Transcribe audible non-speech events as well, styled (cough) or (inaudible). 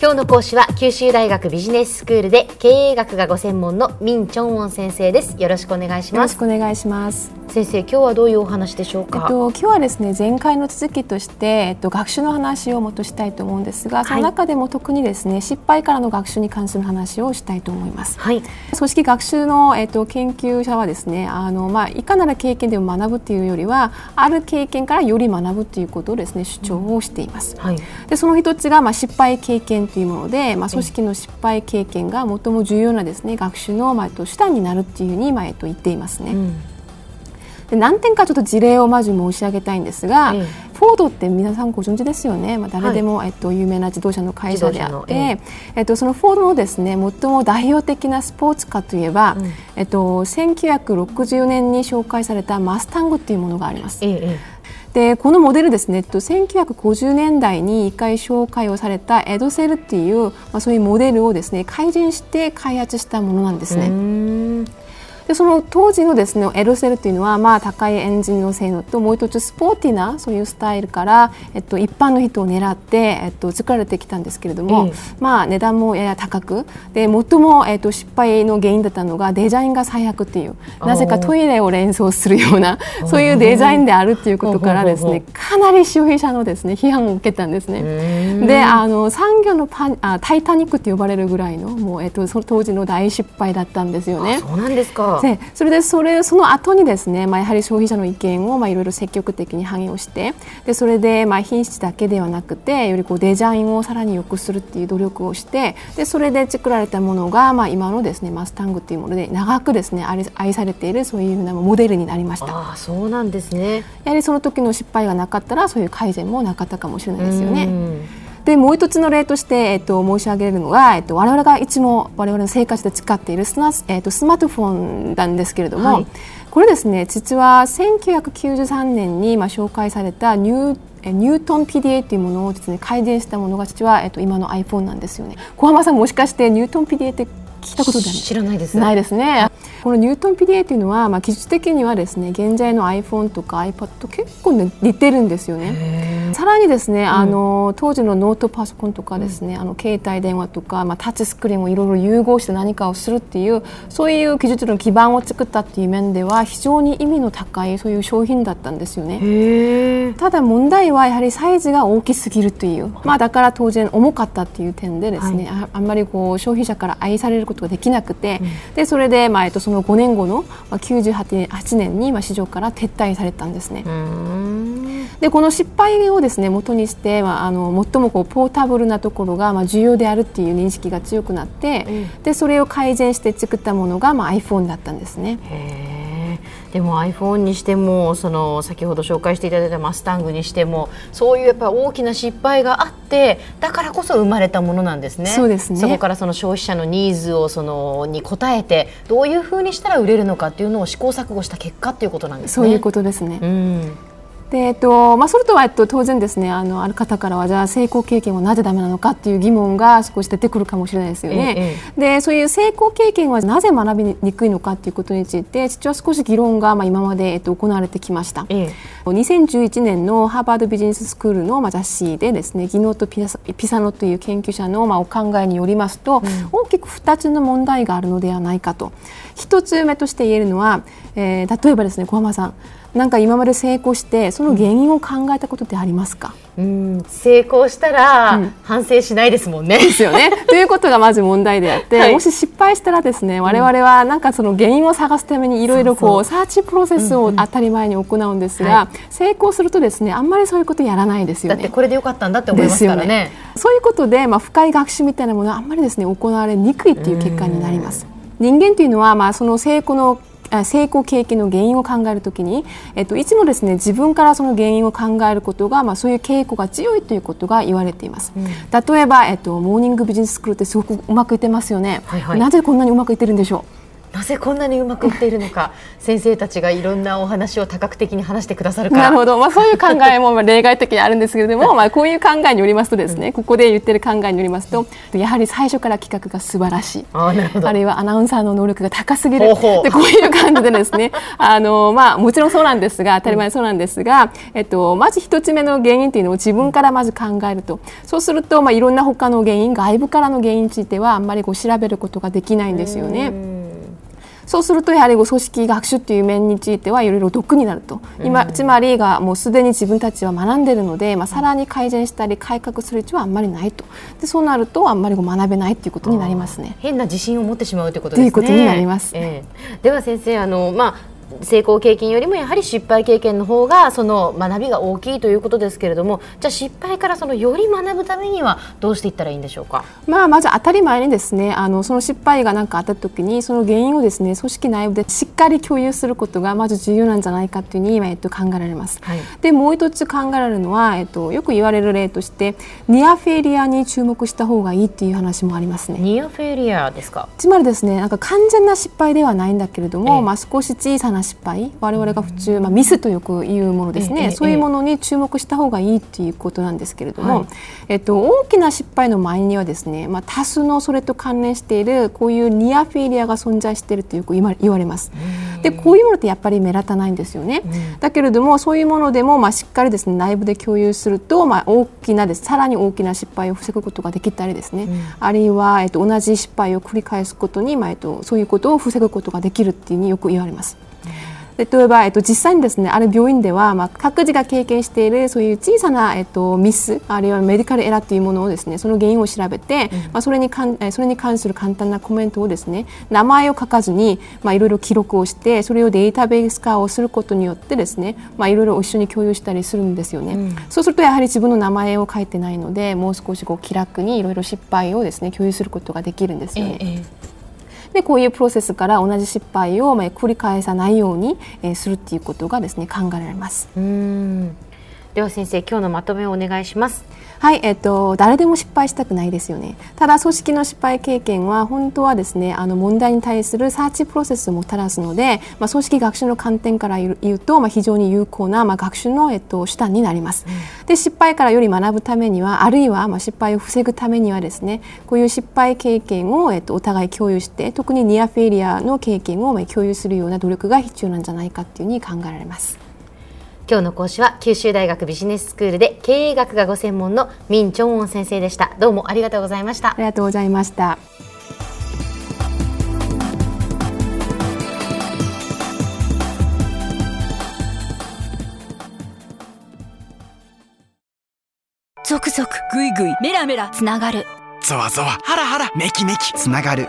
今日の講師は九州大学ビジネススクールで経営学がご専門のミンチョンウォン先生です。よろしくお願いします。よろしくお願いします。先生今日はどういうお話でしょうか、えっと、今日はですね前回の続きとして、えっと、学習の話をもとしたいと思うんですが、その中でも特にですね失敗からの学習に関する話をしたいと思います、はい、組織学習の、えっと、研究者はですねあの、まあ、いかなる経験でも学ぶっていうよりはある経験からより学ぶということをですね主張をしています、はい、でその一つが、まあ、失敗経験というもので、まあ、組織の失敗経験が最も重要なですね学習の、まあ、手段になるっていうふうに、まあ、言っていますね。うんで何点かちょっと事例をまず申し上げたいんですが、ええ、フォードって皆さんご存知ですよね、まあ、誰でも、はい、えっと、有名な自動車の会社であって、ええ。っと、そのフォードのですね最も代表的なスポーツカーといえば、うん、えっと、1960年に紹介されたマスタングっていうものがあります。えでこのモデルですね、1950年代に1回紹介をされたエドセルっていう、まあ、そういうモデルをですね改善して開発したものなんですね。でその当時のですね L セルというのはまあ高いエンジンの性能ともう一つスポーティーなそういうスタイルから、えっと、一般の人を狙って、えっと、作られてきたんですけれども、えまあ値段もやや高くで最も、えっと、失敗の原因だったのがデザインが最悪っていうなぜかトイレを連想するような (laughs) そういうデザインであるっていうことからですねかなり消費者のですね批判を受けたんですね。であの産業のパあタイタニックって呼ばれるぐらいのもう、えっと、その当時の大失敗だったんですよね。そうなんですかでそれでそれその後にですね、まあ、やはり消費者の意見をまあいろいろ積極的に反映をしてでそれでまあ品質だけではなくてよりこうデザインをさらに良くするっていう努力をしてでそれで作られたものがまあ今のですねマスタングっていうもので長くですね愛されているそういうふうなモデルになりました。あそうなんですね。やはりその時の失敗がなかったらそういう改善もなかったかもしれないですよね。でもう一つの例として、えっと、申し上げるのが、えっと、我々がいつも我々の生活で使っているスマ,、えっと、スマートフォンなんですけれども、はい、これですね実は1993年に、まあ、紹介されたニューニュートン PDA というものをですね改善したものが実は、えっと、今の iPhone なんですよね。小浜さんもしかしてニュートン PDA って聞いたこと知らないです。ないですねこのニュートン PDA というのは、まあ、技術的にはですね現在の iPhone とか iPad と結構、ね、似てるんですよね。さらにですね、うん、あの当時のノートパソコンとかですね、うん、あの携帯電話とか、まあ、タッチスクリーンをいろいろ融合して何かをするっていうそういう技術の基盤を作ったっていう面では非常に意味の高いそういう商品だったんですよね。ただ問題はやはりサイズが大きすぎるという、まあ、だから当然重かったっていう点でですね、はい、あんまりこう消費者から愛されることができなくて、うん、でそれで、まあえっと、その5年後の98年に市場から撤退されたんですね。でこの失敗をですね元にして、まあ、あの最もこうポータブルなところが、まあ、重要であるっていう認識が強くなって、うん、でそれを改善して作ったものが、まあ、iPhone だったんですね。でも iPhone にしてもその先ほど紹介していただいたマスタングにしてもそういうやっぱ大きな失敗があってだからこそ生まれたものなんですね。そうですねそこからその消費者のニーズをそのに応えてどういうふうにしたら売れるのかっていうのを試行錯誤した結果っていうことなんですね。そういうことですね。うんでえっとまあ、それとは、えっと、当然ですねあのある方からはじゃあ成功経験はなぜだめなのかっていう疑問が少し出てくるかもしれないですよね。ええ、でそういう成功経験はなぜ学びにくいのかっていうことについて実は少し議論が、まあ、今まで、えっと、行われてきました。ええ、2011年のハーバードビジネススクールの、まあ、雑誌でですね技能とピサピサノという研究者の、まあ、お考えによりますと、うん、大きく2つの問題があるのではないかと。1つ目として言えるのは、えー、例えばですね小浜さんなんか今まで成功してその原因を考えたことってありますか、うん、成功したら反省しないですもんね。ですよね。ということがまず問題であって、はい、もし失敗したらですね我々はなんかその原因を探すためにいろいろこうサーチプロセスを当たり前に行うんですが、はい、成功するとですねあんまりそういうことやらないですよね。だってこれでよかったんだって思いますからね。ねそういうことで、まあ、深い学習みたいなものはあんまりですね行われにくいっていう結果になります。人間というのは、まあ、その成功の成功経験の原因を考えるときに、えっと、いつもですね自分からその原因を考えることが、まあ、そういう傾向が強いということが言われています、うん、例えば、えっと、モーニングビジネススクールってすごくうまくいってますよね、はいはい、なぜこんなにうまくいってるんでしょう？なぜこんなにうまくいっているのか。(laughs) 先生たちがいろんなお話を多角的に話してくださるから。なるほど、まあ、そういう考えも例外的にあるんですけれども、(laughs) まあ、こういう考えによりますとですね、ここで言ってる考えによりますとやはり最初から企画が素晴らしい。あるいはアナウンサーの能力が高すぎる。でこういう感じでですね (laughs) あの、まあ、もちろんそうなんですが当たり前そうなんですが、えっと、まず一つ目の原因というのを自分からまず考えると。そうすると、まあ、いろんな他の原因外部からの原因についてはあんまりこう調べることができないんですよね。そうするとやはり組織学習っていう面についてはいろいろ毒になると。今、つまりがもうすでに自分たちは学んでいるので、まあ、さらに改善したり改革する必要はあんまりないと。でそうなるとあんまり学べないということになりますね。変な自信を持ってしまうということですね。ということになります、えー、では先生あの、まあ成功経験よりもやはり失敗経験の方がその学びが大きいということですけれどもじゃあ失敗からそのより学ぶためにはどうしていったらいいんでしょうか、まあ、まず当たり前にですねあのその失敗が何かあった時にその原因をですね組織内部でしっかり共有することがまず重要なんじゃないかというふうに今、えっと、考えられます。はい、でもう一つ考えられるのは、えっと、よく言われる例としてニアフェリアに注目した方がいいっていう話もありますね。ニアフェリアですか？つまりですねなんか完全な失敗ではないんだけれども、ええ、まあ、少し小さな失敗我々が普通、まあ、ミスとよく言うものですね、そういうものに注目した方がいいということなんですけれども、はい、えっと、大きな失敗の前にはですね、まあ、多数のそれと関連しているこういうニアフェリアが存在しているとよく言われます。でこういうものってやっぱり目立たないんですよね。だけれどもそういうものでも、まあ、しっかりですね内部で共有すると、まあ、大きなです。さらに大きな失敗を防ぐことができたりですね、あるいは、えっと、同じ失敗を繰り返すことに、まあえっと、そういうことを防ぐことができるっていうふうによく言われます。例えば、えっと、実際にですねある病院では、まあ、各自が経験しているそういう小さな、えっと、ミスあるいはメディカルエラーというものをですねその原因を調べて、うん、まあ、それにかんそれに関する簡単なコメントをですね名前を書かずに、まあ、いろいろ記録をしてそれをデータベース化をすることによってですね、まあ、いろいろ一緒に共有したりするんですよね、うん、そうするとやはり自分の名前を書いてないのでもう少しこう気楽にいろいろ失敗をですね共有することができるんですよね。ええでこういうプロセスから同じ失敗を繰り返さないように、するっていうことがですね考えられます。うんでは先生今日のまとめをお願いします。はい、えっと、誰でも失敗したくないですよね。ただ組織の失敗経験は本当はですね、あの問題に対するサーチプロセスをもたらすので、まあ、組織学習の観点から言うと、まあ、非常に有効な、まあ、学習の、えっと、手段になります。うん、で失敗からより学ぶためにはあるいは、まあ、失敗を防ぐためにはですねこういう失敗経験を、えっと、お互い共有して特にニアフェイリアの経験を、まあ、共有するような努力が必要なんじゃないかというふうに考えられます。今日の講師は九州大学ビジネススクールで経営学がご専門のミン・チョンウォン先生でした。どうもありがとうございました。ありがとうございました。続々ぐいぐいメラメラつながる。ゾワゾワハラハラメキメキつながる